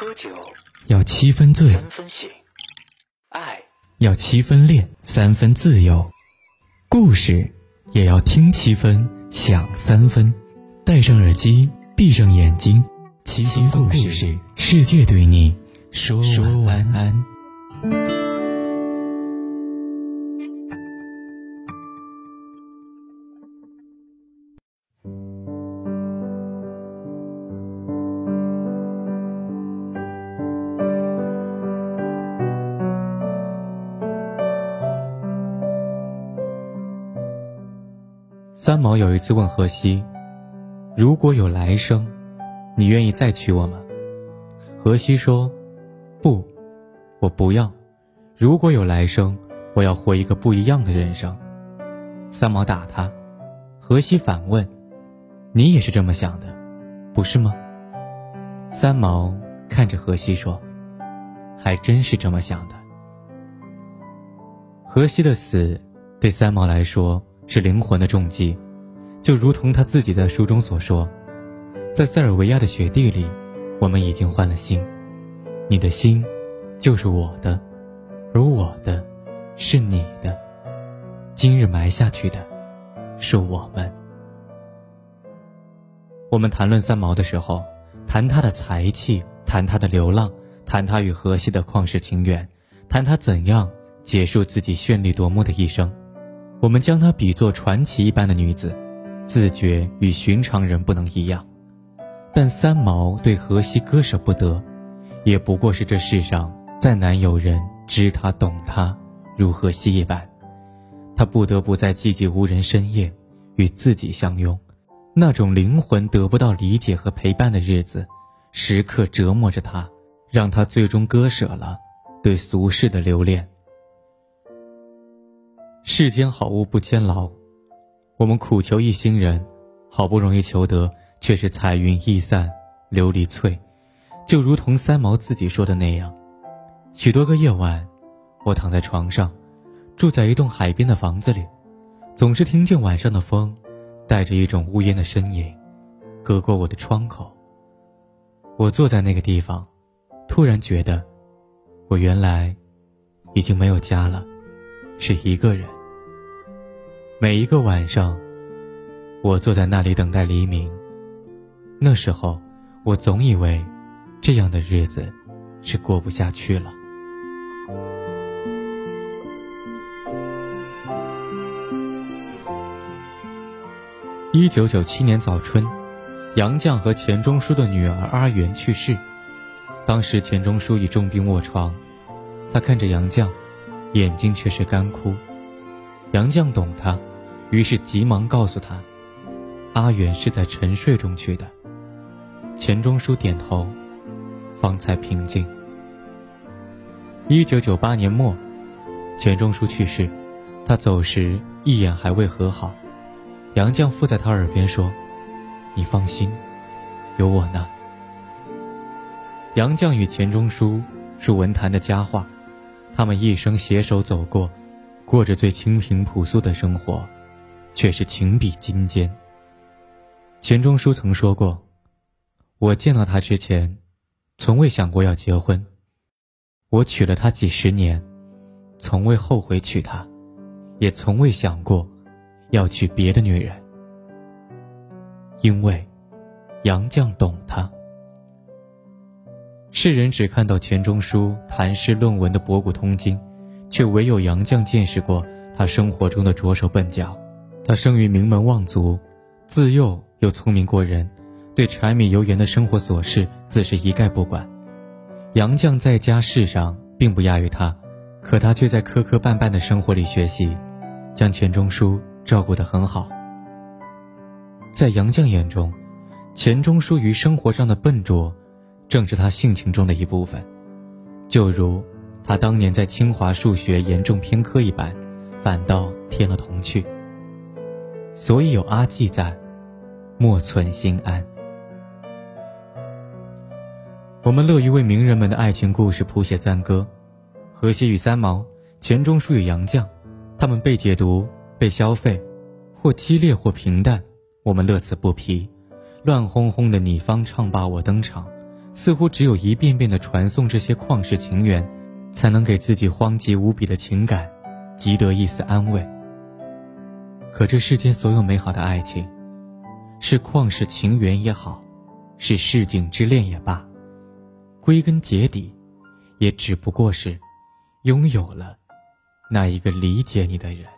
喝酒。要七分醉，三分醒，爱。要七分恋，三分自由。故事也要听七分，想三分。戴上耳机，闭上眼睛，七分故事，世界对你说晚安。三毛有一次问荷西：“如果有来生，你愿意再娶我吗？”荷西说：“不，我不要。如果有来生，我要活一个不一样的人生。”三毛打他，荷西反问：“你也是这么想的，不是吗？”三毛看着荷西说：“还真是这么想的。”荷西的死，对三毛来说。是灵魂的重击，就如同他自己在书中所说，在塞尔维亚的雪地里，我们已经换了心，你的心就是我的，而我的是你的，今日埋下去的是我们。我们谈论三毛的时候，谈他的才气，谈他的流浪，谈他与荷西的旷世情缘，谈他怎样结束自己绚丽夺目的一生。我们将她比作传奇一般的女子，自觉与寻常人不能一样。但三毛对荷西割舍不得，也不过是这世上再难有人知她懂她，如荷西一般。她不得不在寂寂无人深夜，与自己相拥。那种灵魂得不到理解和陪伴的日子，时刻折磨着她，让她最终割舍了对俗世的留恋。世间好物不坚牢，我们苦求一心人，好不容易求得，却是彩云易散琉璃脆。就如同三毛自己说的那样，许多个夜晚，我躺在床上，住在一栋海边的房子里，总是听见晚上的风，带着一种呜咽的声音，隔过我的窗口。我坐在那个地方，突然觉得，我原来已经没有家了，是一个人。每一个晚上，我坐在那里等待黎明。那时候，我总以为，这样的日子是过不下去了。一九九七年早春，杨绛和钱钟书的女儿阿元去世。当时钱钟书已重病卧床，他看着杨绛，眼睛却是干枯。杨绛懂他。于是急忙告诉他，阿远是在沉睡中去的。钱钟书点头，方才平静。一九九八年末，钱钟书去世，他走时一眼还未和好。杨绛附在他耳边说：“你放心，有我呢。”杨绛与钱钟书是文坛的佳话，他们一生携手走过，过着最清贫朴素的生活。却是情比金坚。钱钟书曾说过：“我见到他之前，从未想过要结婚。我娶了她几十年，从未后悔娶她，也从未想过要娶别的女人。因为杨绛懂她。世人只看到钱钟书谈诗论文的博古通今，却唯有杨绛见识过他生活中的拙手笨脚。”他生于名门望族，自幼又聪明过人，对柴米油盐的生活琐事自是一概不管。杨绛在家世上并不亚于他，可他却在磕磕绊绊的生活里学习，将钱钟书照顾得很好。在杨绛眼中，钱钟书于生活上的笨拙，正是他性情中的一部分，就如他当年在清华数学严重偏科一般，反倒添了童趣。所以有阿季在，莫存心安。我们乐于为名人们的爱情故事谱写赞歌，荷西与三毛，钱钟书与杨绛，他们被解读、被消费，或激烈或平淡，我们乐此不疲。乱哄哄的你方唱罢我登场，似乎只有一遍遍的传颂这些旷世情缘，才能给自己荒极无比的情感，积得一丝安慰。可这世间所有美好的爱情，是旷世情缘也好，是市井之恋也罢，归根结底，也只不过是拥有了那一个理解你的人。